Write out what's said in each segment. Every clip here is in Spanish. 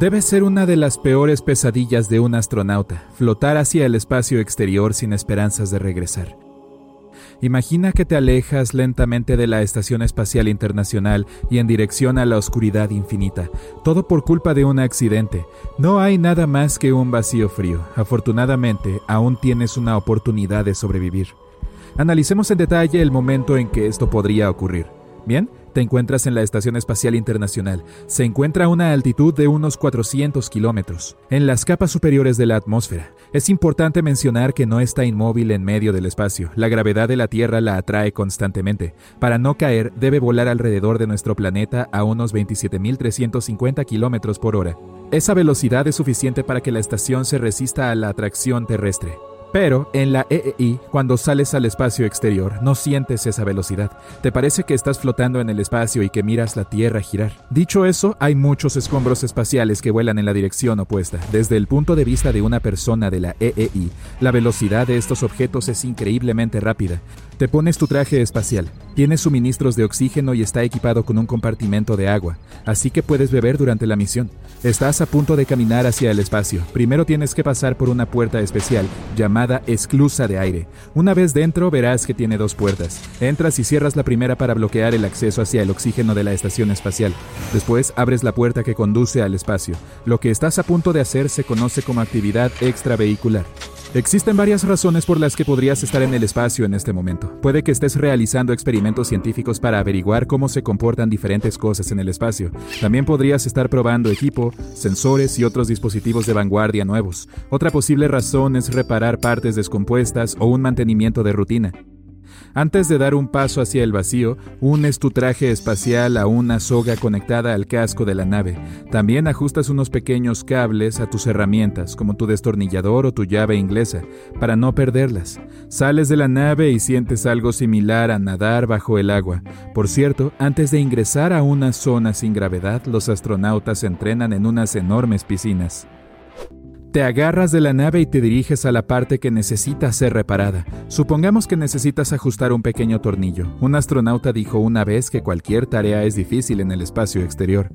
Debe ser una de las peores pesadillas de un astronauta, flotar hacia el espacio exterior sin esperanzas de regresar. Imagina que te alejas lentamente de la Estación Espacial Internacional y en dirección a la oscuridad infinita, todo por culpa de un accidente. No hay nada más que un vacío frío. Afortunadamente, aún tienes una oportunidad de sobrevivir. Analicemos en detalle el momento en que esto podría ocurrir. Bien, te encuentras en la Estación Espacial Internacional. Se encuentra a una altitud de unos 400 kilómetros, en las capas superiores de la atmósfera. Es importante mencionar que no está inmóvil en medio del espacio. La gravedad de la Tierra la atrae constantemente. Para no caer, debe volar alrededor de nuestro planeta a unos 27.350 kilómetros por hora. Esa velocidad es suficiente para que la estación se resista a la atracción terrestre. Pero en la EEI, cuando sales al espacio exterior, no sientes esa velocidad. Te parece que estás flotando en el espacio y que miras la Tierra girar. Dicho eso, hay muchos escombros espaciales que vuelan en la dirección opuesta. Desde el punto de vista de una persona de la EEI, la velocidad de estos objetos es increíblemente rápida. Te pones tu traje espacial, tienes suministros de oxígeno y está equipado con un compartimento de agua, así que puedes beber durante la misión. Estás a punto de caminar hacia el espacio. Primero tienes que pasar por una puerta especial llamada esclusa de aire. Una vez dentro verás que tiene dos puertas. Entras y cierras la primera para bloquear el acceso hacia el oxígeno de la estación espacial. Después abres la puerta que conduce al espacio. Lo que estás a punto de hacer se conoce como actividad extravehicular. Existen varias razones por las que podrías estar en el espacio en este momento. Puede que estés realizando experimentos científicos para averiguar cómo se comportan diferentes cosas en el espacio. También podrías estar probando equipo, sensores y otros dispositivos de vanguardia nuevos. Otra posible razón es reparar partes descompuestas o un mantenimiento de rutina. Antes de dar un paso hacia el vacío, unes tu traje espacial a una soga conectada al casco de la nave. También ajustas unos pequeños cables a tus herramientas, como tu destornillador o tu llave inglesa, para no perderlas. Sales de la nave y sientes algo similar a nadar bajo el agua. Por cierto, antes de ingresar a una zona sin gravedad, los astronautas entrenan en unas enormes piscinas. Te agarras de la nave y te diriges a la parte que necesita ser reparada. Supongamos que necesitas ajustar un pequeño tornillo. Un astronauta dijo una vez que cualquier tarea es difícil en el espacio exterior.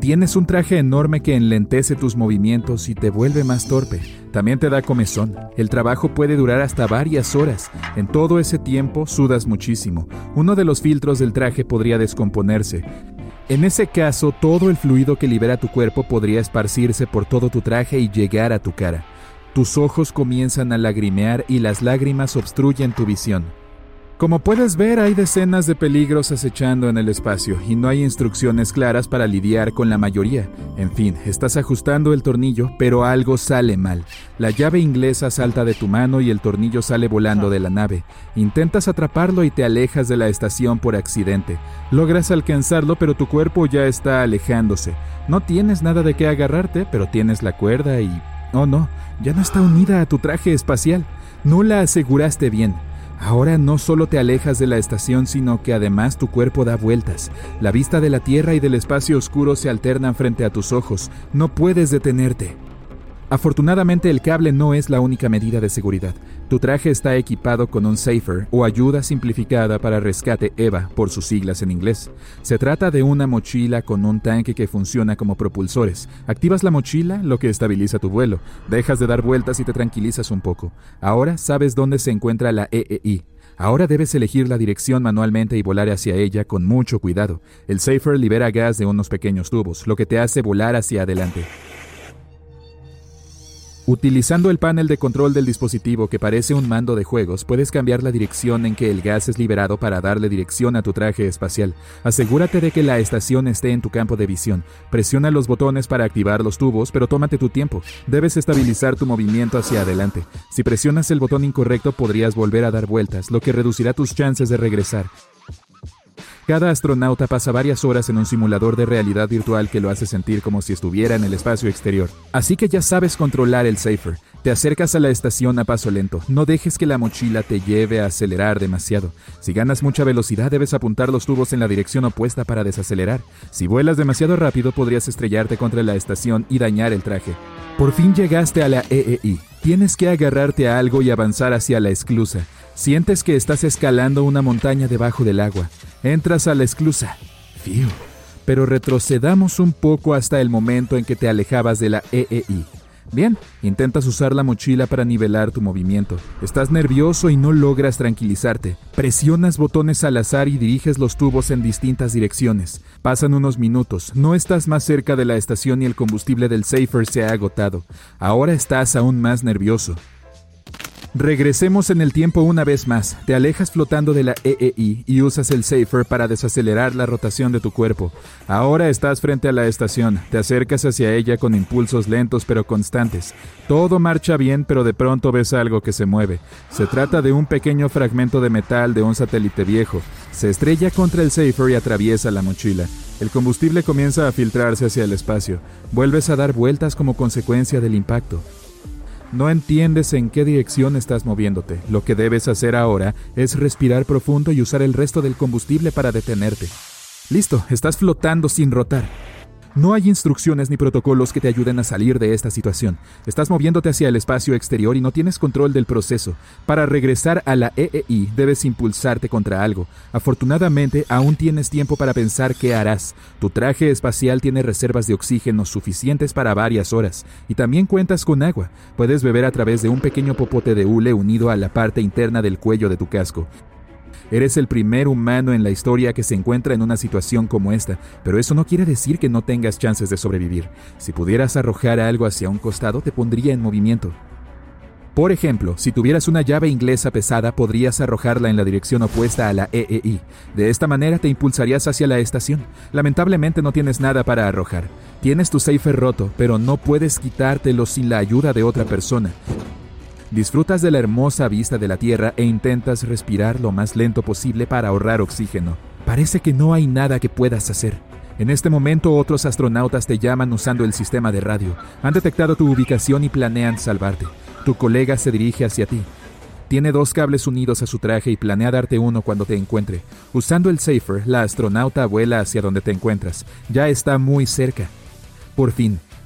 Tienes un traje enorme que enlentece tus movimientos y te vuelve más torpe. También te da comezón. El trabajo puede durar hasta varias horas. En todo ese tiempo sudas muchísimo. Uno de los filtros del traje podría descomponerse. En ese caso, todo el fluido que libera tu cuerpo podría esparcirse por todo tu traje y llegar a tu cara. Tus ojos comienzan a lagrimear y las lágrimas obstruyen tu visión. Como puedes ver, hay decenas de peligros acechando en el espacio y no hay instrucciones claras para lidiar con la mayoría. En fin, estás ajustando el tornillo, pero algo sale mal. La llave inglesa salta de tu mano y el tornillo sale volando de la nave. Intentas atraparlo y te alejas de la estación por accidente. Logras alcanzarlo, pero tu cuerpo ya está alejándose. No tienes nada de qué agarrarte, pero tienes la cuerda y... Oh no, ya no está unida a tu traje espacial. No la aseguraste bien. Ahora no solo te alejas de la estación, sino que además tu cuerpo da vueltas. La vista de la Tierra y del espacio oscuro se alternan frente a tus ojos. No puedes detenerte. Afortunadamente el cable no es la única medida de seguridad. Tu traje está equipado con un Safer o ayuda simplificada para rescate EVA por sus siglas en inglés. Se trata de una mochila con un tanque que funciona como propulsores. Activas la mochila, lo que estabiliza tu vuelo. Dejas de dar vueltas y te tranquilizas un poco. Ahora sabes dónde se encuentra la EEI. Ahora debes elegir la dirección manualmente y volar hacia ella con mucho cuidado. El Safer libera gas de unos pequeños tubos, lo que te hace volar hacia adelante. Utilizando el panel de control del dispositivo que parece un mando de juegos, puedes cambiar la dirección en que el gas es liberado para darle dirección a tu traje espacial. Asegúrate de que la estación esté en tu campo de visión. Presiona los botones para activar los tubos, pero tómate tu tiempo. Debes estabilizar tu movimiento hacia adelante. Si presionas el botón incorrecto podrías volver a dar vueltas, lo que reducirá tus chances de regresar. Cada astronauta pasa varias horas en un simulador de realidad virtual que lo hace sentir como si estuviera en el espacio exterior. Así que ya sabes controlar el Safer. Te acercas a la estación a paso lento. No dejes que la mochila te lleve a acelerar demasiado. Si ganas mucha velocidad, debes apuntar los tubos en la dirección opuesta para desacelerar. Si vuelas demasiado rápido, podrías estrellarte contra la estación y dañar el traje. Por fin llegaste a la EEI. Tienes que agarrarte a algo y avanzar hacia la esclusa. Sientes que estás escalando una montaña debajo del agua. Entras a la esclusa. Fío. Pero retrocedamos un poco hasta el momento en que te alejabas de la EEI. Bien, intentas usar la mochila para nivelar tu movimiento. Estás nervioso y no logras tranquilizarte. Presionas botones al azar y diriges los tubos en distintas direcciones. Pasan unos minutos. No estás más cerca de la estación y el combustible del Safer se ha agotado. Ahora estás aún más nervioso. Regresemos en el tiempo una vez más. Te alejas flotando de la EEI y usas el Safer para desacelerar la rotación de tu cuerpo. Ahora estás frente a la estación. Te acercas hacia ella con impulsos lentos pero constantes. Todo marcha bien, pero de pronto ves algo que se mueve. Se trata de un pequeño fragmento de metal de un satélite viejo. Se estrella contra el Safer y atraviesa la mochila. El combustible comienza a filtrarse hacia el espacio. Vuelves a dar vueltas como consecuencia del impacto. No entiendes en qué dirección estás moviéndote. Lo que debes hacer ahora es respirar profundo y usar el resto del combustible para detenerte. Listo, estás flotando sin rotar. No hay instrucciones ni protocolos que te ayuden a salir de esta situación. Estás moviéndote hacia el espacio exterior y no tienes control del proceso. Para regresar a la EEI debes impulsarte contra algo. Afortunadamente aún tienes tiempo para pensar qué harás. Tu traje espacial tiene reservas de oxígeno suficientes para varias horas y también cuentas con agua. Puedes beber a través de un pequeño popote de hule unido a la parte interna del cuello de tu casco. Eres el primer humano en la historia que se encuentra en una situación como esta, pero eso no quiere decir que no tengas chances de sobrevivir. Si pudieras arrojar algo hacia un costado, te pondría en movimiento. Por ejemplo, si tuvieras una llave inglesa pesada, podrías arrojarla en la dirección opuesta a la EEI. De esta manera te impulsarías hacia la estación. Lamentablemente no tienes nada para arrojar. Tienes tu safe roto, pero no puedes quitártelo sin la ayuda de otra persona. Disfrutas de la hermosa vista de la Tierra e intentas respirar lo más lento posible para ahorrar oxígeno. Parece que no hay nada que puedas hacer. En este momento otros astronautas te llaman usando el sistema de radio. Han detectado tu ubicación y planean salvarte. Tu colega se dirige hacia ti. Tiene dos cables unidos a su traje y planea darte uno cuando te encuentre. Usando el Safer, la astronauta vuela hacia donde te encuentras. Ya está muy cerca. Por fin,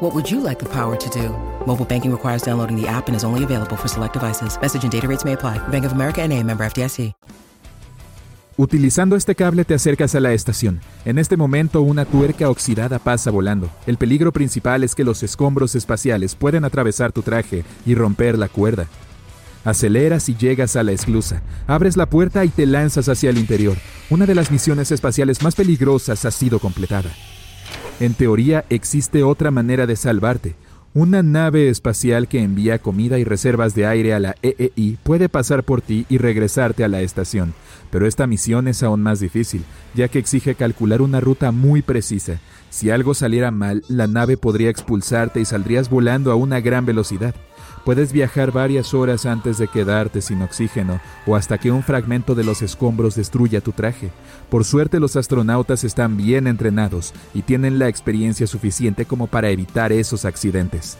What would you like the power to do? Mobile banking requires downloading the app and is only available for select devices. Message and data rates may apply. Bank of America and a member FDIC. Utilizando este cable te acercas a la estación. En este momento una tuerca oxidada pasa volando. El peligro principal es que los escombros espaciales pueden atravesar tu traje y romper la cuerda. Aceleras y llegas a la esclusa. Abres la puerta y te lanzas hacia el interior. Una de las misiones espaciales más peligrosas ha sido completada. En teoría existe otra manera de salvarte. Una nave espacial que envía comida y reservas de aire a la EEI puede pasar por ti y regresarte a la estación, pero esta misión es aún más difícil, ya que exige calcular una ruta muy precisa. Si algo saliera mal, la nave podría expulsarte y saldrías volando a una gran velocidad. Puedes viajar varias horas antes de quedarte sin oxígeno o hasta que un fragmento de los escombros destruya tu traje. Por suerte los astronautas están bien entrenados y tienen la experiencia suficiente como para evitar esos accidentes.